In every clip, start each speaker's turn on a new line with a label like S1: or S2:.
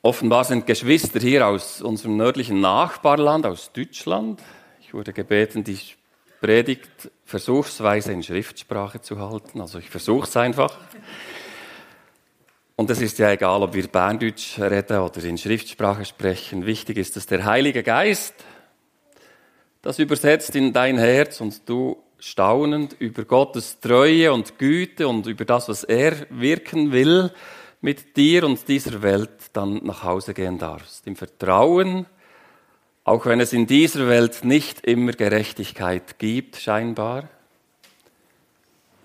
S1: Offenbar sind Geschwister hier aus unserem nördlichen Nachbarland, aus Deutschland. Ich wurde gebeten, die Predigt versuchsweise in Schriftsprache zu halten. Also ich versuche es einfach. Und es ist ja egal, ob wir Berndeutsch reden oder in Schriftsprache sprechen. Wichtig ist, dass der Heilige Geist das übersetzt in dein Herz und du staunend über Gottes Treue und Güte und über das, was er wirken will, mit dir und dieser Welt dann nach Hause gehen darfst. Im Vertrauen, auch wenn es in dieser Welt nicht immer Gerechtigkeit gibt, scheinbar.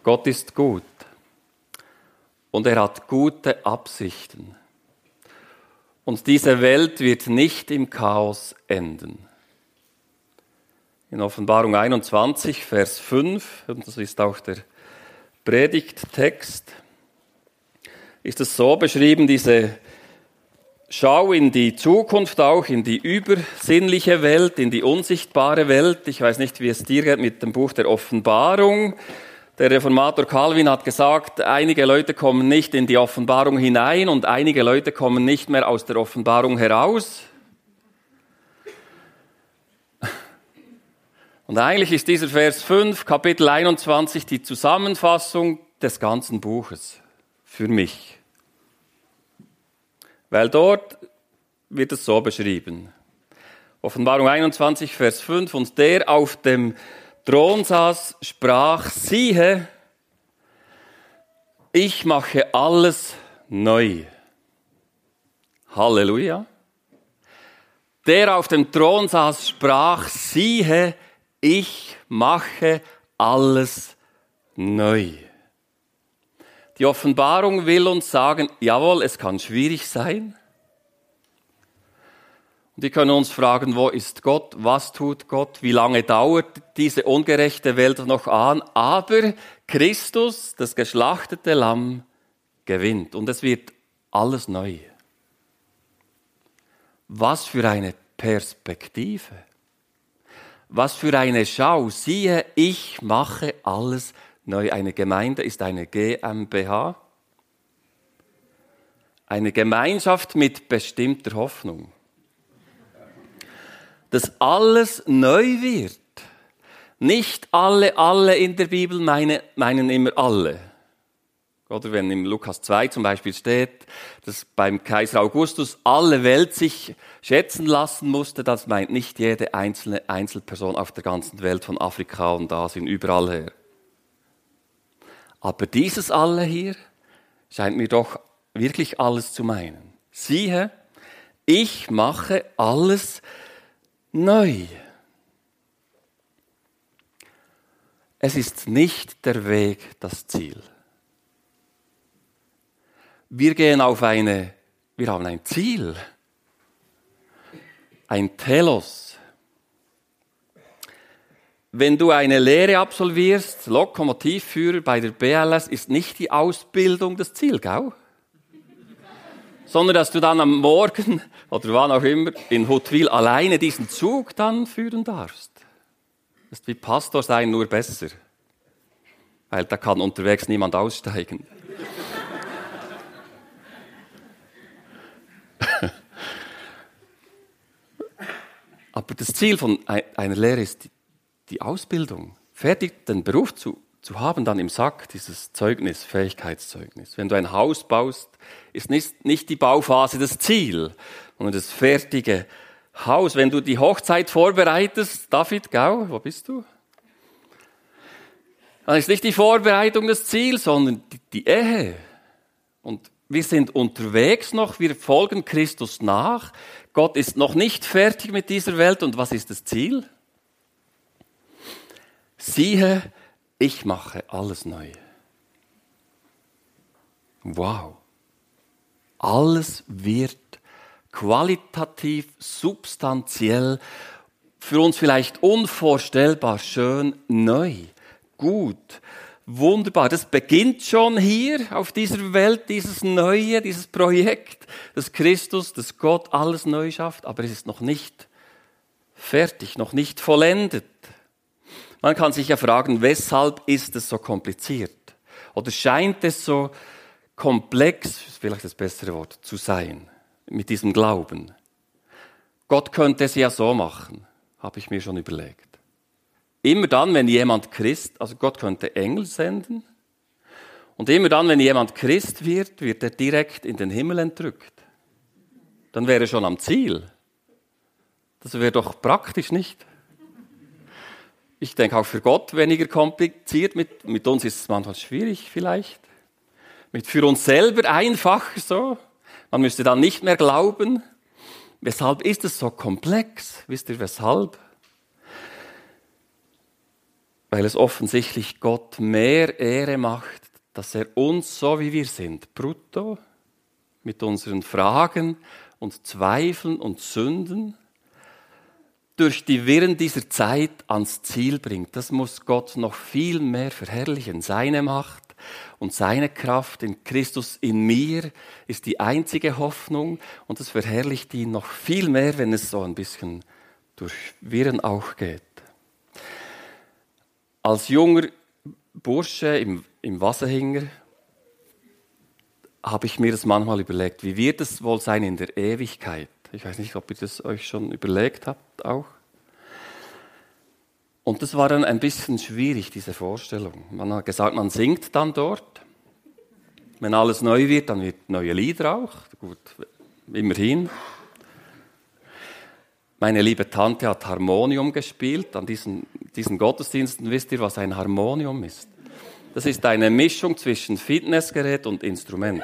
S1: Gott ist gut und er hat gute Absichten. Und diese Welt wird nicht im Chaos enden. In Offenbarung 21, Vers 5, und das ist auch der Predigttext, ist es so beschrieben, diese Schau in die Zukunft auch, in die übersinnliche Welt, in die unsichtbare Welt. Ich weiß nicht, wie es dir geht mit dem Buch der Offenbarung. Der Reformator Calvin hat gesagt, einige Leute kommen nicht in die Offenbarung hinein und einige Leute kommen nicht mehr aus der Offenbarung heraus. Und eigentlich ist dieser Vers 5, Kapitel 21, die Zusammenfassung des ganzen Buches für mich. Weil dort wird es so beschrieben. Offenbarung 21, Vers 5. Und der auf dem Thron saß, sprach, siehe, ich mache alles neu. Halleluja. Der auf dem Thron saß, sprach, siehe, ich mache alles neu. Die Offenbarung will uns sagen, jawohl, es kann schwierig sein. Und die können uns fragen, wo ist Gott? Was tut Gott? Wie lange dauert diese ungerechte Welt noch an? Aber Christus, das geschlachtete Lamm, gewinnt. Und es wird alles neu. Was für eine Perspektive. Was für eine Schau. Siehe, ich mache alles neu. Eine Gemeinde ist eine GmbH. Eine Gemeinschaft mit bestimmter Hoffnung. Dass alles neu wird. Nicht alle, alle in der Bibel meine, meinen immer alle. Oder wenn im Lukas 2 zum Beispiel steht, dass beim Kaiser Augustus alle Welt sich schätzen lassen musste, das meint nicht jede einzelne Einzelperson auf der ganzen Welt von Afrika und Asien überall her. Aber dieses alle hier scheint mir doch wirklich alles zu meinen. Siehe, ich mache alles neu. Es ist nicht der Weg das Ziel. Wir gehen auf eine, wir haben ein Ziel, ein Telos. Wenn du eine Lehre absolvierst, Lokomotivführer bei der BLS, ist nicht die Ausbildung das Ziel, gell? Sondern dass du dann am Morgen oder wann auch immer in Huttwil alleine diesen Zug dann führen darfst. Das ist wie Pastor sein, nur besser. Weil da kann unterwegs niemand aussteigen. Aber das Ziel von einer Lehre ist die Ausbildung, fertig den Beruf zu, zu haben, dann im Sack, dieses Zeugnis, Fähigkeitszeugnis. Wenn du ein Haus baust, ist nicht, nicht die Bauphase das Ziel, sondern das fertige Haus. Wenn du die Hochzeit vorbereitest, David, Gau, wo bist du? Dann ist nicht die Vorbereitung das Ziel, sondern die, die Ehe. Und wir sind unterwegs noch, wir folgen Christus nach. Gott ist noch nicht fertig mit dieser Welt. Und was ist das Ziel? Siehe, ich mache alles neu. Wow. Alles wird qualitativ, substanziell, für uns vielleicht unvorstellbar schön neu, gut, wunderbar. Das beginnt schon hier auf dieser Welt, dieses Neue, dieses Projekt, dass Christus, dass Gott alles neu schafft, aber es ist noch nicht fertig, noch nicht vollendet. Man kann sich ja fragen, weshalb ist es so kompliziert? Oder scheint es so komplex, vielleicht das bessere Wort, zu sein? mit diesem Glauben. Gott könnte es ja so machen, habe ich mir schon überlegt. Immer dann, wenn jemand Christ, also Gott könnte Engel senden, und immer dann, wenn jemand Christ wird, wird er direkt in den Himmel entrückt. Dann wäre er schon am Ziel. Das wäre doch praktisch nicht. Ich denke auch für Gott weniger kompliziert. Mit, mit uns ist es manchmal schwierig vielleicht. Mit für uns selber einfacher so. Man müsste dann nicht mehr glauben. Weshalb ist es so komplex? Wisst ihr weshalb? Weil es offensichtlich Gott mehr Ehre macht, dass er uns so wie wir sind, brutto, mit unseren Fragen und Zweifeln und Sünden, durch die Wirren dieser Zeit ans Ziel bringt. Das muss Gott noch viel mehr verherrlichen. Seine Macht und seine Kraft in Christus in mir ist die einzige Hoffnung und es verherrlicht ihn noch viel mehr, wenn es so ein bisschen durch Wirren auch geht. Als junger Bursche im, im Wasserhinger habe ich mir das manchmal überlegt, wie wird es wohl sein in der Ewigkeit? Ich weiß nicht, ob ihr das euch schon überlegt habt auch. Und das war dann ein bisschen schwierig, diese Vorstellung. Man hat gesagt, man singt dann dort. Wenn alles neu wird, dann wird neue Lieder auch. Gut, immerhin. Meine liebe Tante hat Harmonium gespielt an diesen, diesen Gottesdiensten. Wisst ihr, was ein Harmonium ist? Das ist eine Mischung zwischen Fitnessgerät und Instrument.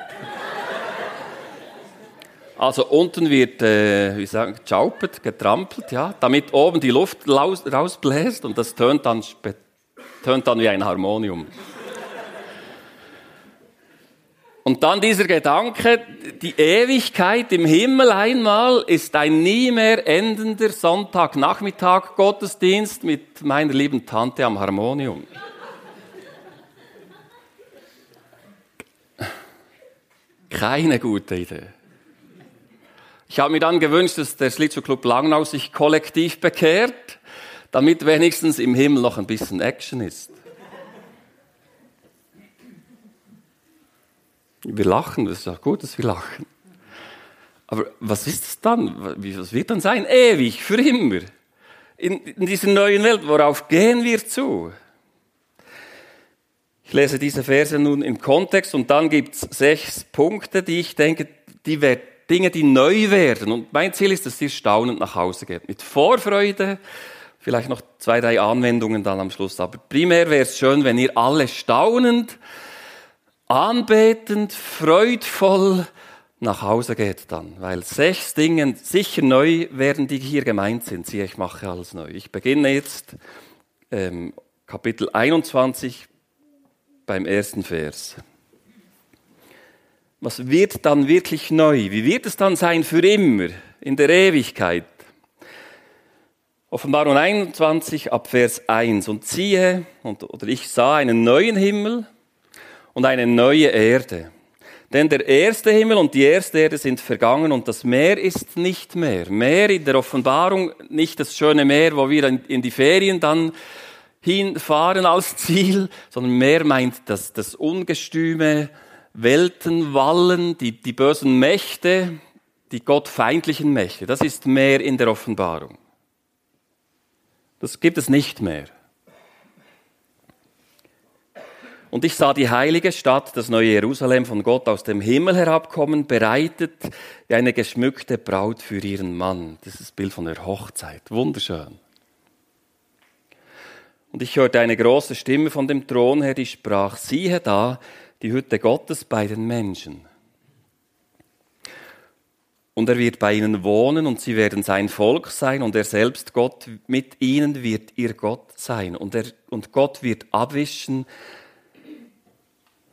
S1: Also unten wird, äh, wie sagen, gechaupet, getrampelt, ja, damit oben die Luft rausbläst und das tönt dann, tönt dann wie ein Harmonium. Und dann dieser Gedanke, die Ewigkeit im Himmel einmal ist ein nie mehr endender Sonntagnachmittag Gottesdienst mit meiner lieben Tante am Harmonium. Keine gute Idee. Ich habe mir dann gewünscht, dass der Schlittschuh Club Langnau sich kollektiv bekehrt, damit wenigstens im Himmel noch ein bisschen Action ist. Wir lachen, das ist auch gut, dass wir lachen. Aber was ist es dann? Was wird dann sein? Ewig, für immer. In, in dieser neuen Welt, worauf gehen wir zu? Ich lese diese Verse nun im Kontext und dann gibt es sechs Punkte, die ich denke, die werden Dinge, die neu werden. Und mein Ziel ist, dass ihr staunend nach Hause geht. Mit Vorfreude, vielleicht noch zwei, drei Anwendungen dann am Schluss. Aber primär wäre es schön, wenn ihr alle staunend, anbetend, freudvoll nach Hause geht dann. Weil sechs Dinge sicher neu werden, die hier gemeint sind. Siehe, ich mache alles neu. Ich beginne jetzt ähm, Kapitel 21 beim ersten Vers was wird dann wirklich neu? Wie wird es dann sein für immer, in der Ewigkeit? Offenbarung 21 ab Vers 1. Und siehe, und, oder ich sah einen neuen Himmel und eine neue Erde. Denn der erste Himmel und die erste Erde sind vergangen und das Meer ist nicht mehr. Meer in der Offenbarung, nicht das schöne Meer, wo wir in die Ferien dann hinfahren als Ziel, sondern Meer meint das, das Ungestüme, Weltenwallen, die, die bösen Mächte, die gottfeindlichen Mächte. Das ist mehr in der Offenbarung. Das gibt es nicht mehr. Und ich sah die heilige Stadt, das neue Jerusalem von Gott aus dem Himmel herabkommen, bereitet wie eine geschmückte Braut für ihren Mann. Das ist das Bild von der Hochzeit. Wunderschön. Und ich hörte eine große Stimme von dem Thron her, die sprach, siehe da, die Hütte Gottes bei den Menschen. Und er wird bei ihnen wohnen und sie werden sein Volk sein und er selbst Gott mit ihnen wird ihr Gott sein und, er, und Gott wird abwischen,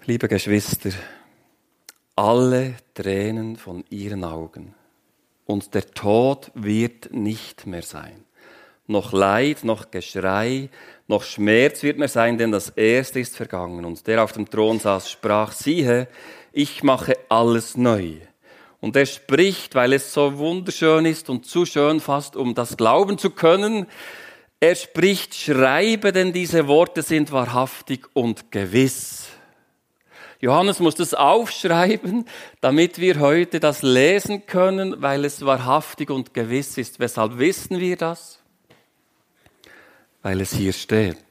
S1: liebe Geschwister, alle Tränen von ihren Augen. Und der Tod wird nicht mehr sein. Noch Leid, noch Geschrei, noch Schmerz wird mehr sein, denn das Erste ist vergangen. Und der auf dem Thron saß, sprach, siehe, ich mache alles neu. Und er spricht, weil es so wunderschön ist und zu schön fast, um das glauben zu können. Er spricht, schreibe, denn diese Worte sind wahrhaftig und gewiss. Johannes muss das aufschreiben, damit wir heute das lesen können, weil es wahrhaftig und gewiss ist. Weshalb wissen wir das? Weil es hier steht.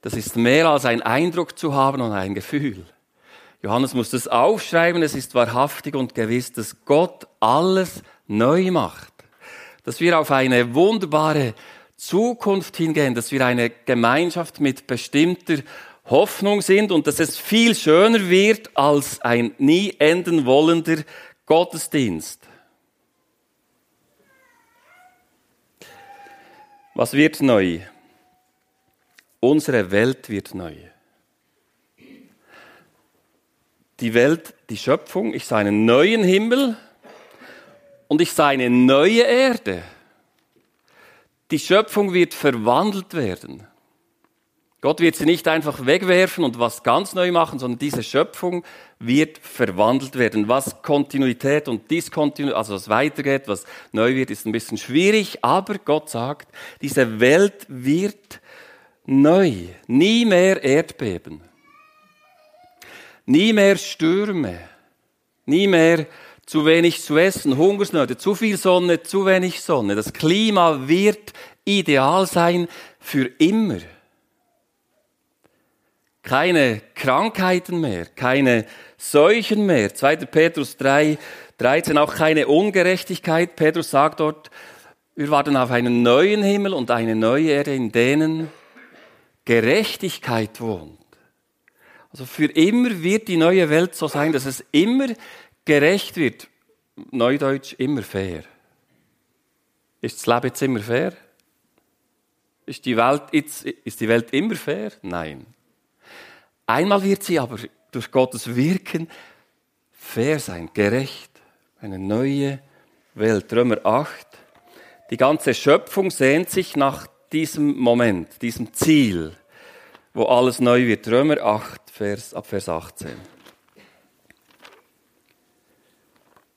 S1: Das ist mehr als ein Eindruck zu haben und ein Gefühl. Johannes muss das aufschreiben, es ist wahrhaftig und gewiss, dass Gott alles neu macht. Dass wir auf eine wunderbare Zukunft hingehen, dass wir eine Gemeinschaft mit bestimmter Hoffnung sind und dass es viel schöner wird als ein nie enden wollender Gottesdienst. Was wird neu? Unsere Welt wird neu. Die Welt, die Schöpfung, ich sah einen neuen Himmel und ich sah eine neue Erde. Die Schöpfung wird verwandelt werden. Gott wird sie nicht einfach wegwerfen und was ganz neu machen, sondern diese Schöpfung wird verwandelt werden. Was Kontinuität und Diskontinuität, also was weitergeht, was neu wird, ist ein bisschen schwierig, aber Gott sagt, diese Welt wird neu. Nie mehr Erdbeben. Nie mehr Stürme. Nie mehr zu wenig zu essen, Hungersnöte, zu viel Sonne, zu wenig Sonne. Das Klima wird ideal sein für immer. Keine Krankheiten mehr, keine Seuchen mehr. 2. Petrus 3, 13, auch keine Ungerechtigkeit. Petrus sagt dort, wir warten auf einen neuen Himmel und eine neue Erde, in denen Gerechtigkeit wohnt. Also für immer wird die neue Welt so sein, dass es immer gerecht wird. Neudeutsch immer fair. Ist das Leben jetzt immer fair? Ist die Welt, jetzt, ist die Welt immer fair? Nein. Einmal wird sie aber durch Gottes Wirken fair sein, gerecht. Eine neue Welt. Römer 8. Die ganze Schöpfung sehnt sich nach diesem Moment, diesem Ziel, wo alles neu wird. Römer 8, Vers, ab Vers 18.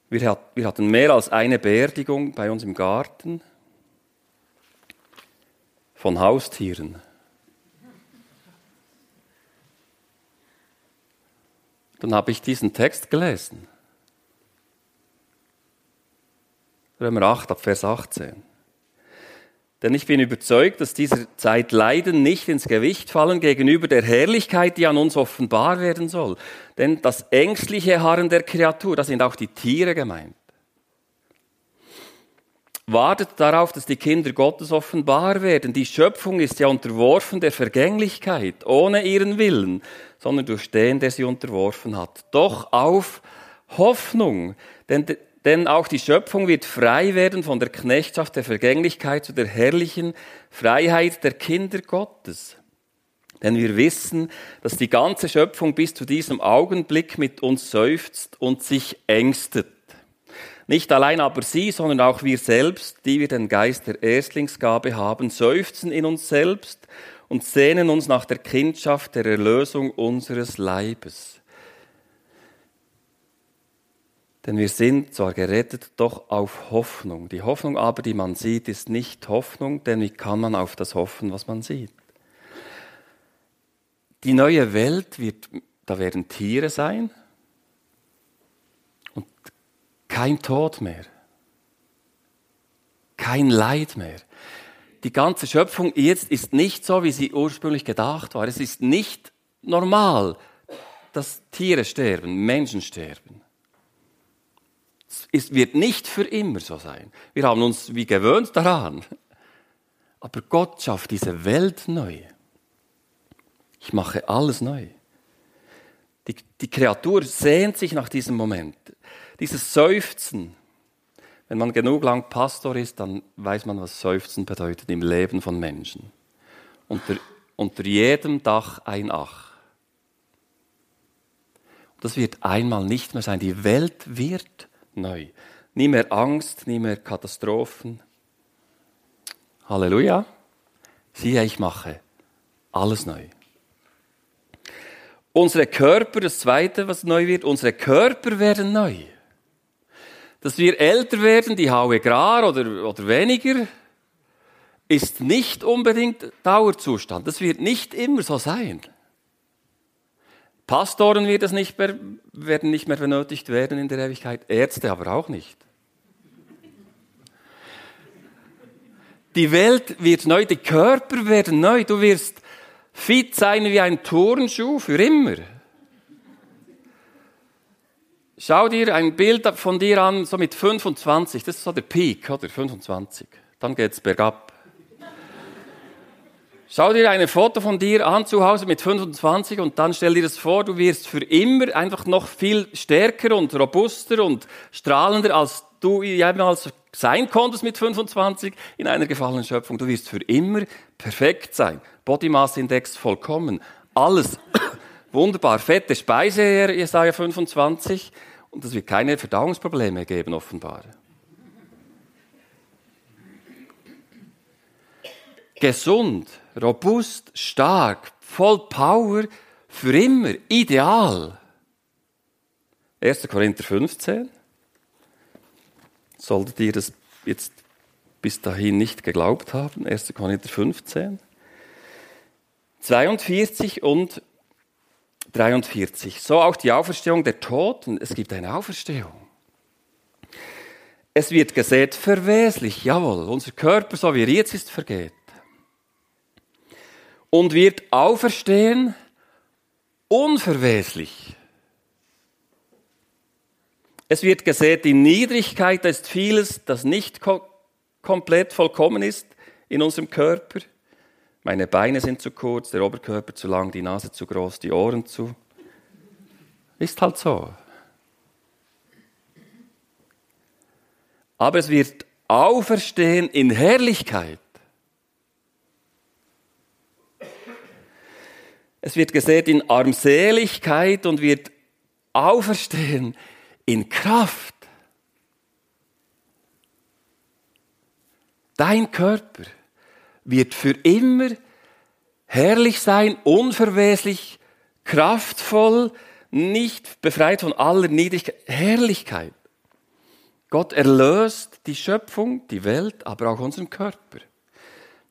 S1: Wir hatten mehr als eine Beerdigung bei uns im Garten von Haustieren. Dann habe ich diesen Text gelesen. Römer 8 ab Vers 18. Denn ich bin überzeugt, dass dieser Zeit Leiden nicht ins Gewicht fallen gegenüber der Herrlichkeit, die an uns offenbar werden soll. Denn das ängstliche Harren der Kreatur, da sind auch die Tiere gemeint, wartet darauf, dass die Kinder Gottes offenbar werden. Die Schöpfung ist ja unterworfen der Vergänglichkeit, ohne ihren Willen, sondern durch den, der sie unterworfen hat. Doch auf Hoffnung, denn denn auch die Schöpfung wird frei werden von der Knechtschaft der Vergänglichkeit zu der herrlichen Freiheit der Kinder Gottes. Denn wir wissen, dass die ganze Schöpfung bis zu diesem Augenblick mit uns seufzt und sich ängstet. Nicht allein aber sie, sondern auch wir selbst, die wir den Geist der Erstlingsgabe haben, seufzen in uns selbst und sehnen uns nach der Kindschaft der Erlösung unseres Leibes. Denn wir sind zwar gerettet, doch auf Hoffnung. Die Hoffnung aber, die man sieht, ist nicht Hoffnung, denn wie kann man auf das hoffen, was man sieht? Die neue Welt wird, da werden Tiere sein kein Tod mehr, kein Leid mehr. Die ganze Schöpfung jetzt ist nicht so, wie sie ursprünglich gedacht war. Es ist nicht normal, dass Tiere sterben, Menschen sterben es wird nicht für immer so sein. Wir haben uns wie gewöhnt daran. Aber Gott schafft diese Welt neu. Ich mache alles neu. Die, die Kreatur sehnt sich nach diesem Moment. Dieses Seufzen. Wenn man genug lang Pastor ist, dann weiß man, was Seufzen bedeutet im Leben von Menschen. Unter, unter jedem Dach ein Ach. Das wird einmal nicht mehr sein. Die Welt wird neu. Nie mehr Angst, nie mehr Katastrophen. Halleluja. Siehe, ich mache alles neu. Unsere Körper, das zweite, was neu wird, unsere Körper werden neu. Dass wir älter werden, die haue Grar oder, oder weniger, ist nicht unbedingt Dauerzustand. Das wird nicht immer so sein. Pastoren wird es nicht mehr, werden nicht mehr benötigt werden in der Ewigkeit, Ärzte aber auch nicht. Die Welt wird neu, die Körper werden neu. Du wirst fit sein wie ein Turnschuh für immer. Schau dir ein Bild von dir an, so mit 25, das ist so der Peak, oder? 25. Dann geht's bergab. Schau dir ein Foto von dir an zu Hause mit 25 und dann stell dir das vor, du wirst für immer einfach noch viel stärker und robuster und strahlender, als du jemals sein konntest mit 25 in einer gefallenen Schöpfung. Du wirst für immer perfekt sein. Body Mass Index vollkommen. Alles wunderbar. Fette Speise, Jesaja 25. Und es wird keine Verdauungsprobleme geben, offenbar. Gesund, robust, stark, voll Power, für immer, ideal. 1. Korinther 15 solltet ihr das jetzt bis dahin nicht geglaubt haben. 1. Korinther 15. 42 und 43. So auch die Auferstehung der Toten. Es gibt eine Auferstehung. Es wird gesät verweslich, jawohl, unser Körper, so wie er jetzt ist, vergeht. Und wird auferstehen unverweslich. Es wird gesät in Niedrigkeit, da ist vieles, das nicht ko komplett vollkommen ist in unserem Körper. Meine Beine sind zu kurz, der Oberkörper zu lang, die Nase zu groß, die Ohren zu. Ist halt so. Aber es wird auferstehen in Herrlichkeit. Es wird gesät in Armseligkeit und wird auferstehen in Kraft. Dein Körper wird für immer herrlich sein, unverweslich, kraftvoll, nicht befreit von aller Niedrigkeit, Herrlichkeit. Gott erlöst die Schöpfung, die Welt, aber auch unseren Körper.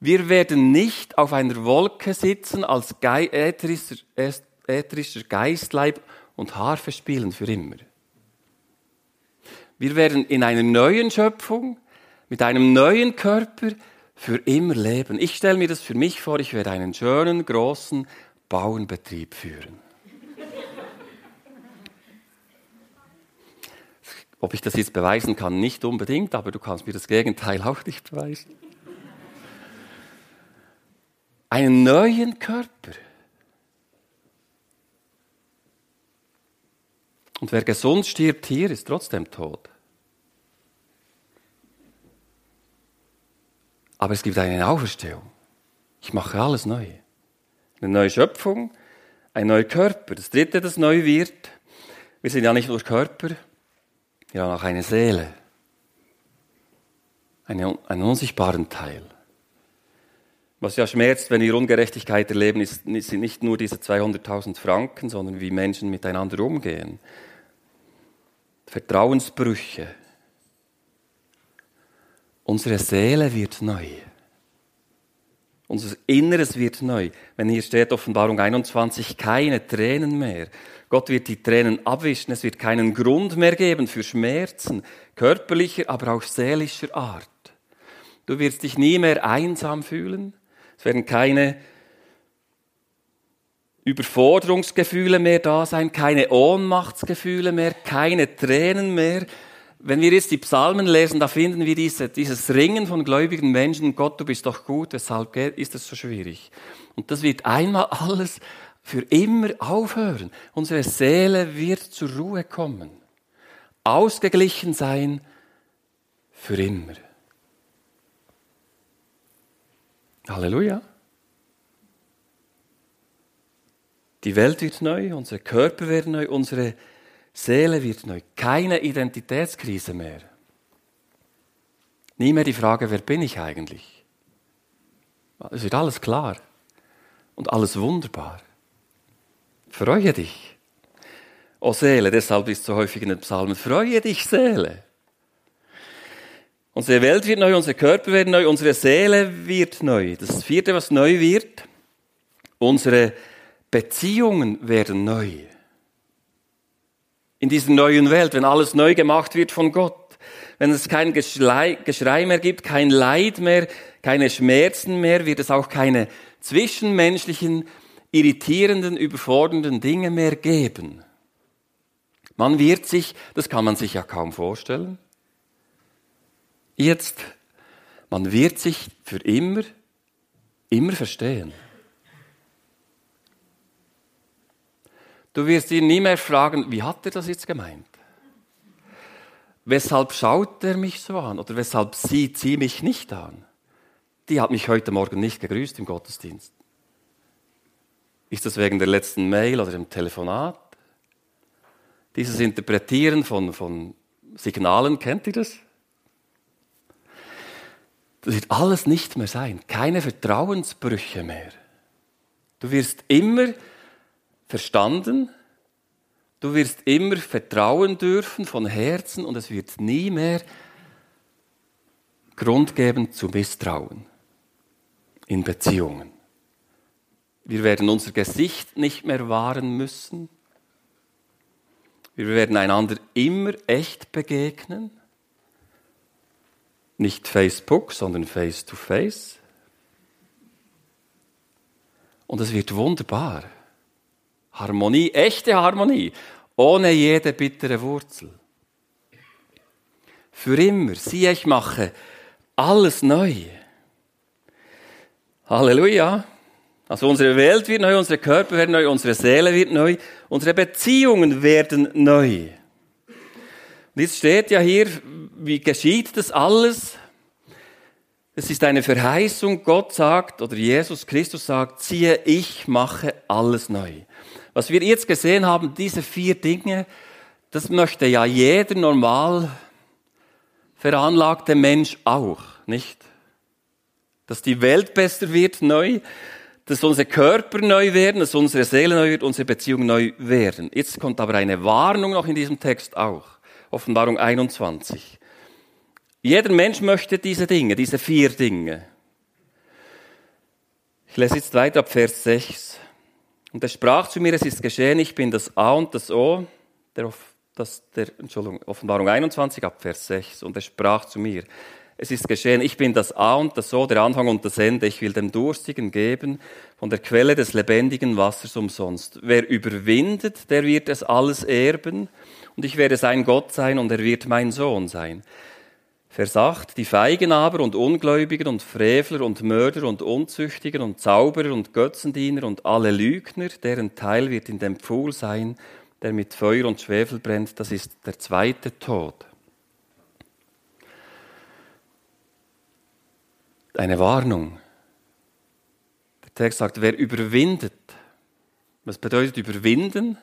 S1: Wir werden nicht auf einer Wolke sitzen als ätherischer, Geistleib und Harfe spielen für immer. Wir werden in einer neuen Schöpfung, mit einem neuen Körper für immer leben. Ich stelle mir das für mich vor, ich werde einen schönen, großen Bauernbetrieb führen. Ob ich das jetzt beweisen kann, nicht unbedingt, aber du kannst mir das Gegenteil auch nicht beweisen. Einen neuen Körper. Und wer gesund stirbt hier, ist trotzdem tot. Aber es gibt eine Auferstehung. Ich mache alles neu. Eine neue Schöpfung, ein neuer Körper. Das dritte, das neu wird. Wir sind ja nicht nur Körper, wir haben auch eine Seele. Eine, einen unsichtbaren Teil. Was ja schmerzt, wenn wir Ungerechtigkeit erleben, ist, sind nicht nur diese 200.000 Franken, sondern wie Menschen miteinander umgehen. Vertrauensbrüche. Unsere Seele wird neu. Unser Inneres wird neu. Wenn hier steht Offenbarung 21, keine Tränen mehr. Gott wird die Tränen abwischen. Es wird keinen Grund mehr geben für Schmerzen, körperlicher, aber auch seelischer Art. Du wirst dich nie mehr einsam fühlen. Es werden keine Überforderungsgefühle mehr da sein, keine Ohnmachtsgefühle mehr, keine Tränen mehr. Wenn wir jetzt die Psalmen lesen, da finden wir diese, dieses Ringen von gläubigen Menschen, Gott, du bist doch gut, weshalb ist es so schwierig? Und das wird einmal alles für immer aufhören. Unsere Seele wird zur Ruhe kommen. Ausgeglichen sein für immer. Halleluja. Die Welt wird neu, unsere Körper werden neu, unsere Seele wird neu. Keine Identitätskrise mehr. Nie mehr die Frage, wer bin ich eigentlich? Es wird alles klar und alles wunderbar. Freue dich. O Seele, deshalb ist so häufig in den Psalmen, freue dich, Seele. Unsere Welt wird neu, unser Körper wird neu, unsere Seele wird neu. Das vierte, was neu wird, unsere Beziehungen werden neu. In dieser neuen Welt, wenn alles neu gemacht wird von Gott, wenn es kein Geschrei, mehr gibt, kein Leid mehr, keine Schmerzen mehr, wird es auch keine zwischenmenschlichen, irritierenden, überfordernden Dinge mehr geben. Man wird sich, das kann man sich ja kaum vorstellen, jetzt, man wird sich für immer, immer verstehen. Du wirst ihn nie mehr fragen, wie hat er das jetzt gemeint? Weshalb schaut er mich so an? Oder weshalb sieht sie mich nicht an? Die hat mich heute Morgen nicht gegrüßt im Gottesdienst. Ist das wegen der letzten Mail oder dem Telefonat? Dieses Interpretieren von, von Signalen, kennt ihr das? Das wird alles nicht mehr sein. Keine Vertrauensbrüche mehr. Du wirst immer verstanden, du wirst immer vertrauen dürfen von Herzen und es wird nie mehr Grund geben zu Misstrauen in Beziehungen. Wir werden unser Gesicht nicht mehr wahren müssen. Wir werden einander immer echt begegnen. Nicht Facebook, sondern face to face. Und es wird wunderbar. Harmonie, echte Harmonie, ohne jede bittere Wurzel. Für immer, siehe, ich mache alles neu. Halleluja. Also unsere Welt wird neu, unsere Körper werden neu, unsere Seele wird neu, unsere Beziehungen werden neu. Und jetzt steht ja hier, wie geschieht das alles? Es ist eine Verheißung, Gott sagt, oder Jesus Christus sagt, siehe, ich mache alles neu. Was wir jetzt gesehen haben, diese vier Dinge, das möchte ja jeder normal veranlagte Mensch auch, nicht? Dass die Welt besser wird neu, dass unsere Körper neu werden, dass unsere Seele neu wird, unsere Beziehungen neu werden. Jetzt kommt aber eine Warnung noch in diesem Text auch. Offenbarung 21. Jeder Mensch möchte diese Dinge, diese vier Dinge. Ich lese jetzt weiter ab Vers 6. Und er sprach zu mir, es ist geschehen, ich bin das A und das O, der, das, der Entschuldigung, Offenbarung 21 ab Vers 6. Und er sprach zu mir, es ist geschehen, ich bin das A und das O, der Anfang und das Ende. Ich will dem Durstigen geben von der Quelle des lebendigen Wassers umsonst. Wer überwindet, der wird es alles erben. Und ich werde sein Gott sein und er wird mein Sohn sein. Versacht die Feigen aber und Ungläubigen und Frevler und Mörder und Unzüchtigen und Zauberer und Götzendiener und alle Lügner, deren Teil wird in dem Pfuhl sein, der mit Feuer und Schwefel brennt. Das ist der zweite Tod. eine Warnung. Der Text sagt, wer überwindet. Was bedeutet überwinden?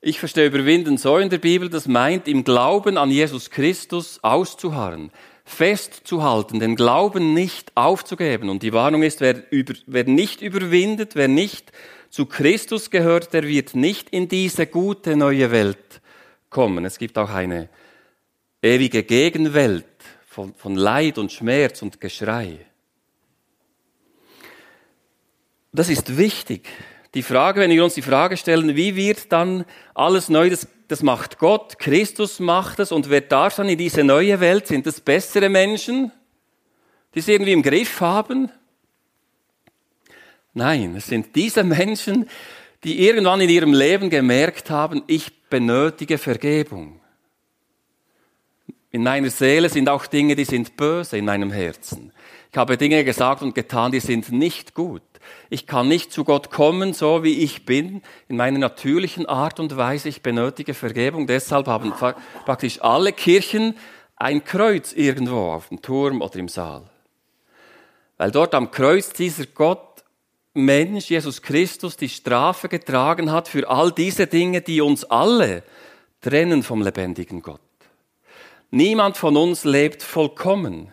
S1: Ich verstehe überwinden so in der Bibel, das meint im Glauben an Jesus Christus auszuharren, festzuhalten, den Glauben nicht aufzugeben. Und die Warnung ist, wer, über, wer nicht überwindet, wer nicht zu Christus gehört, der wird nicht in diese gute neue Welt kommen. Es gibt auch eine ewige Gegenwelt, von, von Leid und Schmerz und Geschrei. Das ist wichtig. Die Frage, wenn wir uns die Frage stellen, wie wird dann alles neu, das, das macht Gott, Christus macht es und wer darf dann in diese neue Welt? Sind das bessere Menschen, die es irgendwie im Griff haben? Nein, es sind diese Menschen, die irgendwann in ihrem Leben gemerkt haben, ich benötige Vergebung. In meiner Seele sind auch Dinge, die sind böse in meinem Herzen. Ich habe Dinge gesagt und getan, die sind nicht gut. Ich kann nicht zu Gott kommen, so wie ich bin, in meiner natürlichen Art und Weise. Ich benötige Vergebung. Deshalb haben praktisch alle Kirchen ein Kreuz irgendwo auf dem Turm oder im Saal. Weil dort am Kreuz dieser Gott Mensch, Jesus Christus, die Strafe getragen hat für all diese Dinge, die uns alle trennen vom lebendigen Gott. Niemand von uns lebt vollkommen.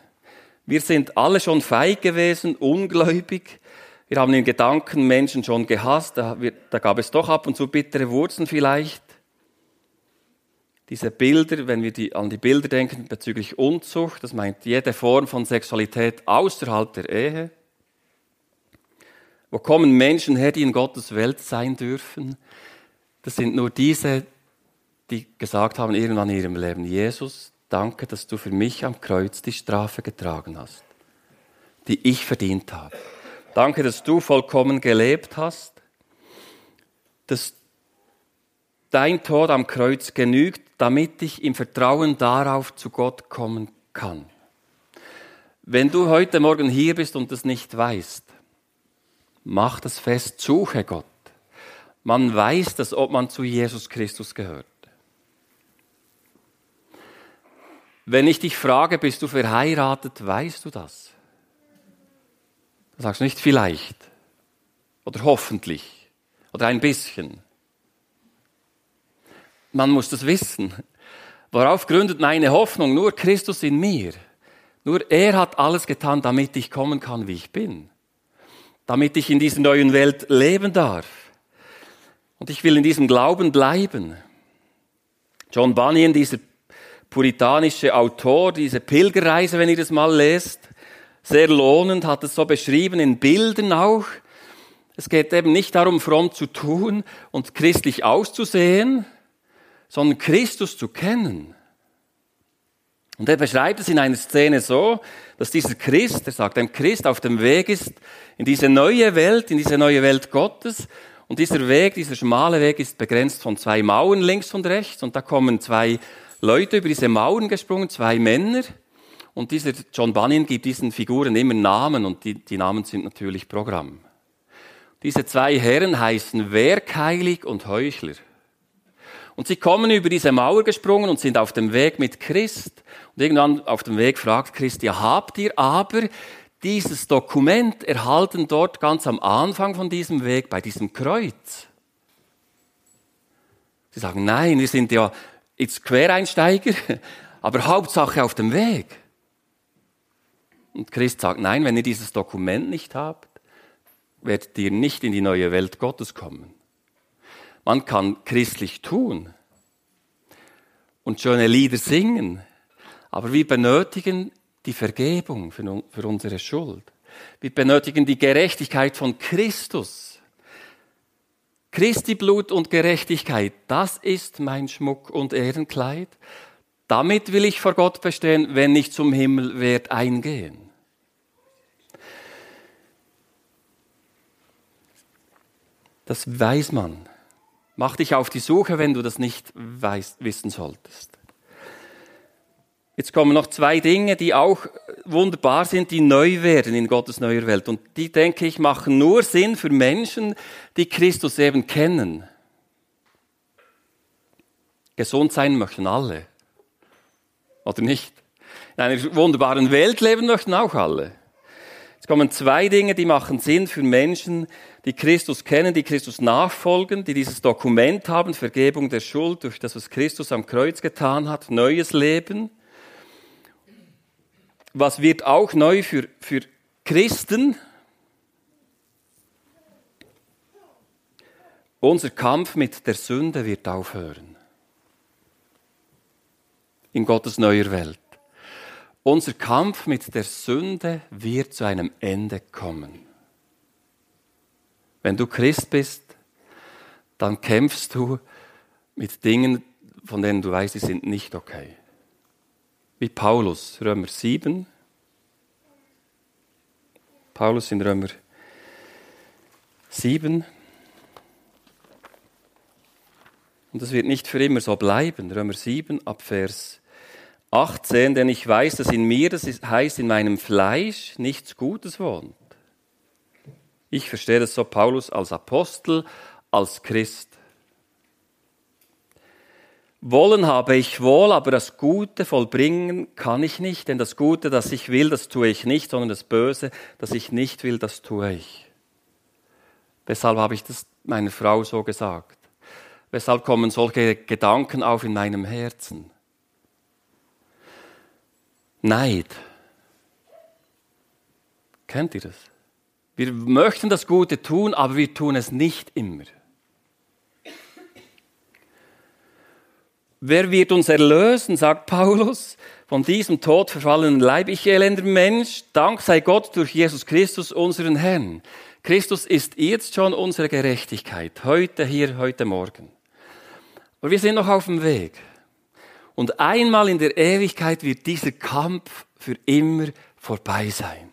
S1: Wir sind alle schon feig gewesen, ungläubig. Wir haben in Gedanken Menschen schon gehasst. Da, da gab es doch ab und zu bittere Wurzeln vielleicht. Diese Bilder, wenn wir die, an die Bilder denken bezüglich Unzucht, das meint jede Form von Sexualität außerhalb der Ehe, Wo kommen Menschen her, die in Gottes Welt sein dürfen? Das sind nur diese, die gesagt haben irgendwann in ihrem Leben, Jesus, danke, dass du für mich am Kreuz die Strafe getragen hast, die ich verdient habe. Danke, dass du vollkommen gelebt hast, dass dein Tod am Kreuz genügt, damit ich im Vertrauen darauf zu Gott kommen kann. Wenn du heute Morgen hier bist und es nicht weißt, mach das fest, suche Gott. Man weiß das, ob man zu Jesus Christus gehört. Wenn ich dich frage, bist du verheiratet, weißt du das? Du sagst nicht vielleicht oder hoffentlich oder ein bisschen. Man muss das wissen. Worauf gründet meine Hoffnung? Nur Christus in mir. Nur er hat alles getan, damit ich kommen kann, wie ich bin. Damit ich in dieser neuen Welt leben darf. Und ich will in diesem Glauben bleiben. John Bunyan, dieser puritanische Autor, diese Pilgerreise, wenn ihr das mal lest, sehr lohnend, hat es so beschrieben, in Bildern auch. Es geht eben nicht darum, fromm zu tun und christlich auszusehen, sondern Christus zu kennen. Und er beschreibt es in einer Szene so, dass dieser Christ, er sagt, ein Christ auf dem Weg ist in diese neue Welt, in diese neue Welt Gottes. Und dieser Weg, dieser schmale Weg ist begrenzt von zwei Mauern links und rechts. Und da kommen zwei Leute über diese Mauern gesprungen, zwei Männer. Und dieser John Bunyan gibt diesen Figuren immer Namen und die, die Namen sind natürlich Programm. Diese zwei Herren heißen Werkheilig und Heuchler. Und sie kommen über diese Mauer gesprungen und sind auf dem Weg mit Christ. Und irgendwann auf dem Weg fragt Christ, ja, habt ihr aber dieses Dokument erhalten dort ganz am Anfang von diesem Weg, bei diesem Kreuz? Sie sagen, nein, wir sind ja jetzt Quereinsteiger, aber Hauptsache auf dem Weg. Und Christ sagt, nein, wenn ihr dieses Dokument nicht habt, werdet ihr nicht in die neue Welt Gottes kommen. Man kann christlich tun und schöne Lieder singen, aber wir benötigen die Vergebung für unsere Schuld. Wir benötigen die Gerechtigkeit von Christus. Christi Blut und Gerechtigkeit, das ist mein Schmuck und Ehrenkleid. Damit will ich vor Gott bestehen, wenn ich zum Himmel werd eingehen. Das weiß man. Mach dich auf die Suche, wenn du das nicht weißt, wissen solltest. Jetzt kommen noch zwei Dinge, die auch wunderbar sind, die neu werden in Gottes neuer Welt. Und die, denke ich, machen nur Sinn für Menschen, die Christus eben kennen. Gesund sein möchten alle. Oder nicht? In einer wunderbaren Welt leben möchten auch alle. Es kommen zwei Dinge, die machen Sinn für Menschen, die Christus kennen, die Christus nachfolgen, die dieses Dokument haben, Vergebung der Schuld durch das, was Christus am Kreuz getan hat, neues Leben. Was wird auch neu für, für Christen? Unser Kampf mit der Sünde wird aufhören. In Gottes neuer Welt. Unser Kampf mit der Sünde wird zu einem Ende kommen. Wenn du Christ bist, dann kämpfst du mit Dingen, von denen du weißt, sie sind nicht okay. Wie Paulus, Römer 7. Paulus in Römer 7. Und das wird nicht für immer so bleiben. Römer 7 ab Vers 18, denn ich weiß, dass in mir, das heißt in meinem Fleisch, nichts Gutes wohnt. Ich verstehe das so, Paulus als Apostel, als Christ. Wollen habe ich wohl, aber das Gute vollbringen kann ich nicht, denn das Gute, das ich will, das tue ich nicht, sondern das Böse, das ich nicht will, das tue ich. Weshalb habe ich das meiner Frau so gesagt? Weshalb kommen solche Gedanken auf in meinem Herzen? Neid. Kennt ihr das? Wir möchten das Gute tun, aber wir tun es nicht immer. Wer wird uns erlösen, sagt Paulus, von diesem Tod verfallenen Leib, ich elender Mensch, Dank sei Gott durch Jesus Christus, unseren Herrn. Christus ist jetzt schon unsere Gerechtigkeit, heute, hier, heute Morgen. Aber wir sind noch auf dem Weg. Und einmal in der Ewigkeit wird dieser Kampf für immer vorbei sein.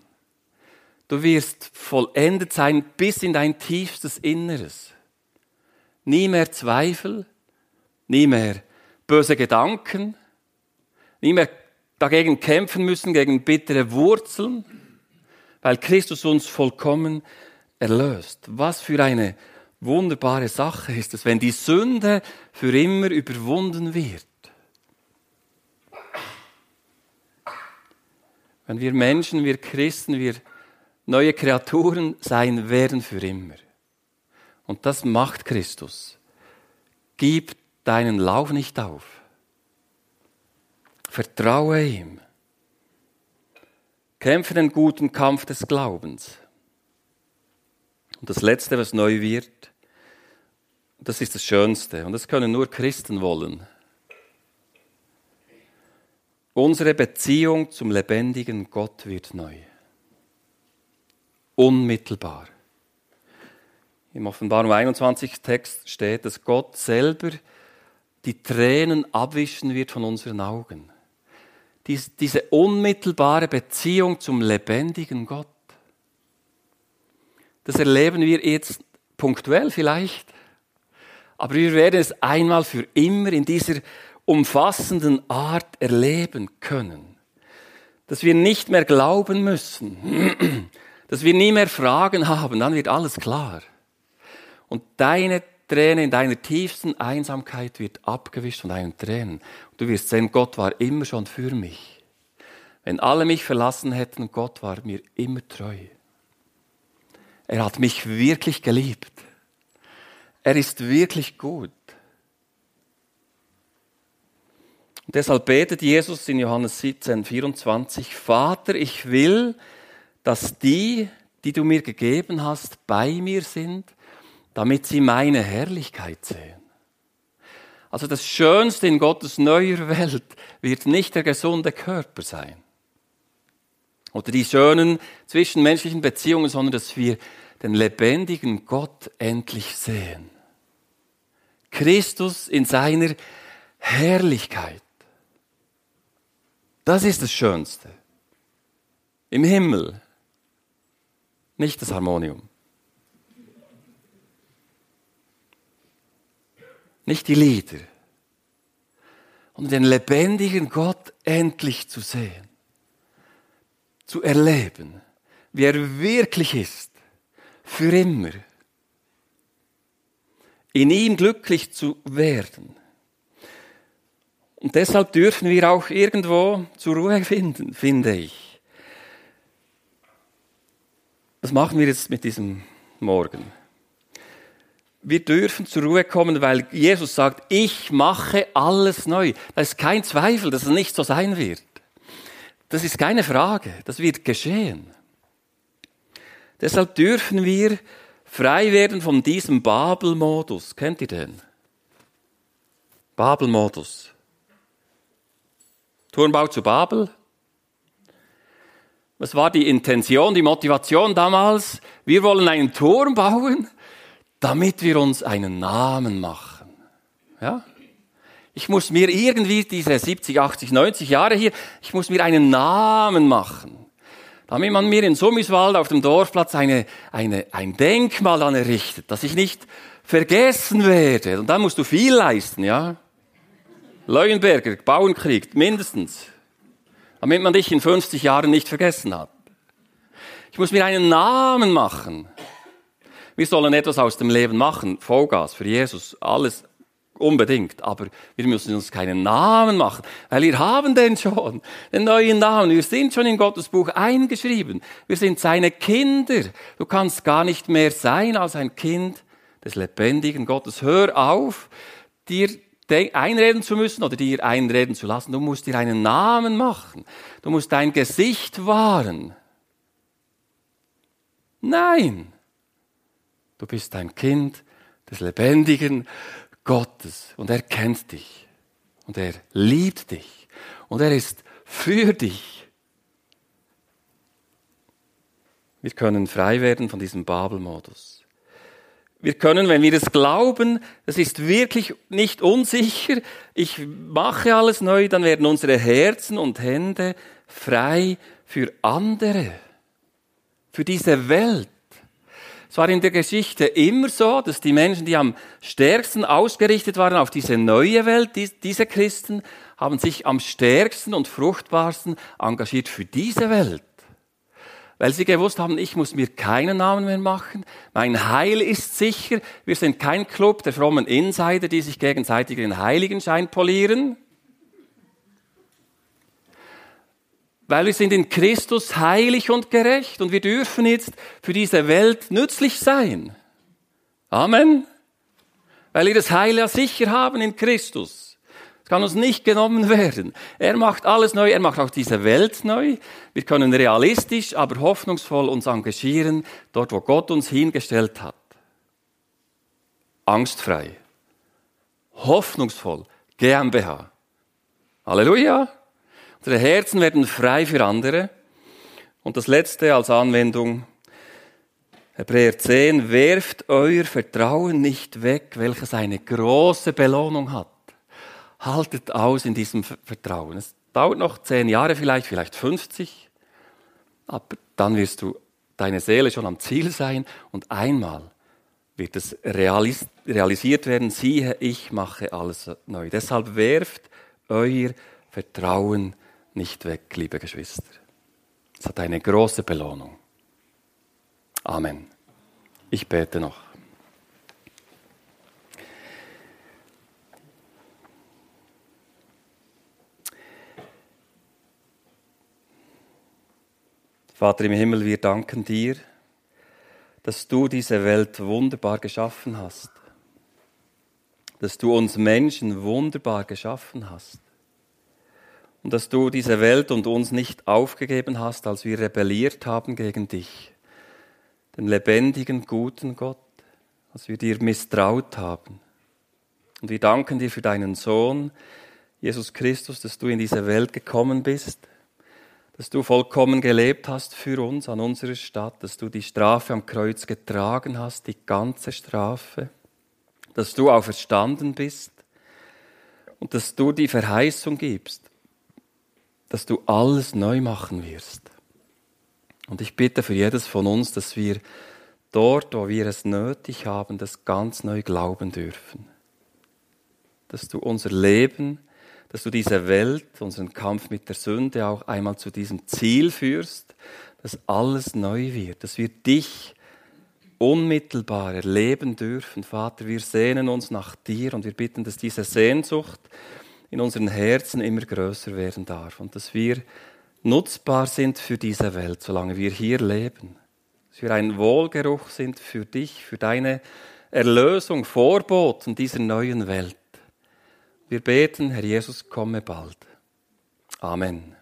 S1: Du wirst vollendet sein bis in dein tiefstes Inneres. Nie mehr Zweifel, nie mehr böse Gedanken, nie mehr dagegen kämpfen müssen, gegen bittere Wurzeln, weil Christus uns vollkommen erlöst. Was für eine wunderbare Sache ist es, wenn die Sünde für immer überwunden wird. Wenn wir Menschen, wir Christen, wir neue Kreaturen sein werden für immer. Und das macht Christus. Gib deinen Lauf nicht auf. Vertraue ihm. Kämpfe den guten Kampf des Glaubens. Und das Letzte, was neu wird, das ist das Schönste. Und das können nur Christen wollen. Unsere Beziehung zum lebendigen Gott wird neu. Unmittelbar. Im Offenbarung 21 Text steht, dass Gott selber die Tränen abwischen wird von unseren Augen. Dies, diese unmittelbare Beziehung zum lebendigen Gott. Das erleben wir jetzt punktuell vielleicht, aber wir werden es einmal für immer in dieser umfassenden Art erleben können. Dass wir nicht mehr glauben müssen, dass wir nie mehr Fragen haben, dann wird alles klar. Und deine Träne in deiner tiefsten Einsamkeit wird abgewischt von deinen Tränen. Und du wirst sehen, Gott war immer schon für mich. Wenn alle mich verlassen hätten, Gott war mir immer treu. Er hat mich wirklich geliebt. Er ist wirklich gut. Und deshalb betet Jesus in Johannes 17, 24, Vater, ich will, dass die, die du mir gegeben hast, bei mir sind, damit sie meine Herrlichkeit sehen. Also das Schönste in Gottes neuer Welt wird nicht der gesunde Körper sein oder die schönen zwischenmenschlichen Beziehungen, sondern dass wir den lebendigen Gott endlich sehen. Christus in seiner Herrlichkeit. Das ist das Schönste. Im Himmel. Nicht das Harmonium. Nicht die Lieder. Und den lebendigen Gott endlich zu sehen. Zu erleben. Wie er wirklich ist. Für immer. In ihm glücklich zu werden. Und deshalb dürfen wir auch irgendwo zur Ruhe finden, finde ich. Was machen wir jetzt mit diesem Morgen? Wir dürfen zur Ruhe kommen, weil Jesus sagt, ich mache alles neu. Da ist kein Zweifel, dass es nicht so sein wird. Das ist keine Frage, das wird geschehen. Deshalb dürfen wir frei werden von diesem Babelmodus. Kennt ihr den? Babelmodus. Turmbau zu Babel. Was war die Intention, die Motivation damals? Wir wollen einen Turm bauen, damit wir uns einen Namen machen. Ja? Ich muss mir irgendwie diese 70, 80, 90 Jahre hier, ich muss mir einen Namen machen. Damit man mir in Summiswald auf dem Dorfplatz eine, eine, ein Denkmal dann errichtet, dass ich nicht vergessen werde. Und dann musst du viel leisten, ja? Leuenberger, Bauernkrieg, mindestens. Damit man dich in 50 Jahren nicht vergessen hat. Ich muss mir einen Namen machen. Wir sollen etwas aus dem Leben machen. Vollgas für Jesus. Alles unbedingt. Aber wir müssen uns keinen Namen machen, weil wir haben den schon. Den neuen Namen. Wir sind schon in Gottes Buch eingeschrieben. Wir sind seine Kinder. Du kannst gar nicht mehr sein als ein Kind des lebendigen Gottes. Hör auf, dir einreden zu müssen oder dir einreden zu lassen. Du musst dir einen Namen machen. Du musst dein Gesicht wahren. Nein. Du bist ein Kind des lebendigen Gottes und er kennt dich und er liebt dich und er ist für dich. Wir können frei werden von diesem Babelmodus. Wir können, wenn wir es glauben, es ist wirklich nicht unsicher, ich mache alles neu, dann werden unsere Herzen und Hände frei für andere, für diese Welt. Es war in der Geschichte immer so, dass die Menschen, die am stärksten ausgerichtet waren auf diese neue Welt, diese Christen, haben sich am stärksten und fruchtbarsten engagiert für diese Welt weil sie gewusst haben, ich muss mir keinen Namen mehr machen, mein Heil ist sicher, wir sind kein Club der frommen Insider, die sich gegenseitig den Heiligenschein polieren, weil wir sind in Christus heilig und gerecht und wir dürfen jetzt für diese Welt nützlich sein. Amen. Weil wir das Heil ja sicher haben in Christus kann uns nicht genommen werden. Er macht alles neu, er macht auch diese Welt neu. Wir können realistisch, aber hoffnungsvoll uns engagieren, dort wo Gott uns hingestellt hat. Angstfrei, hoffnungsvoll, GmbH. Halleluja! Unsere Herzen werden frei für andere. Und das letzte als Anwendung, Hebräer 10, werft euer Vertrauen nicht weg, welches eine große Belohnung hat haltet aus in diesem Vertrauen. Es dauert noch zehn Jahre vielleicht, vielleicht 50, aber dann wirst du deine Seele schon am Ziel sein und einmal wird es realis realisiert werden, siehe, ich mache alles neu. Deshalb werft euer Vertrauen nicht weg, liebe Geschwister. Es hat eine große Belohnung. Amen. Ich bete noch. Vater im Himmel, wir danken dir, dass du diese Welt wunderbar geschaffen hast, dass du uns Menschen wunderbar geschaffen hast. Und dass du diese Welt und uns nicht aufgegeben hast, als wir rebelliert haben gegen dich, den lebendigen, guten Gott, als wir dir misstraut haben. Und wir danken dir für deinen Sohn, Jesus Christus, dass du in diese Welt gekommen bist, dass du vollkommen gelebt hast für uns an unserer Stadt, dass du die Strafe am Kreuz getragen hast, die ganze Strafe, dass du auferstanden bist und dass du die Verheißung gibst, dass du alles neu machen wirst. Und ich bitte für jedes von uns, dass wir dort, wo wir es nötig haben, das ganz neu glauben dürfen. Dass du unser Leben dass du diese Welt, unseren Kampf mit der Sünde auch einmal zu diesem Ziel führst, dass alles neu wird, dass wir dich unmittelbar erleben dürfen. Vater, wir sehnen uns nach dir und wir bitten, dass diese Sehnsucht in unseren Herzen immer größer werden darf und dass wir nutzbar sind für diese Welt, solange wir hier leben. Dass wir ein Wohlgeruch sind für dich, für deine Erlösung, Vorboten dieser neuen Welt. Wir beten, Herr Jesus, komme bald. Amen.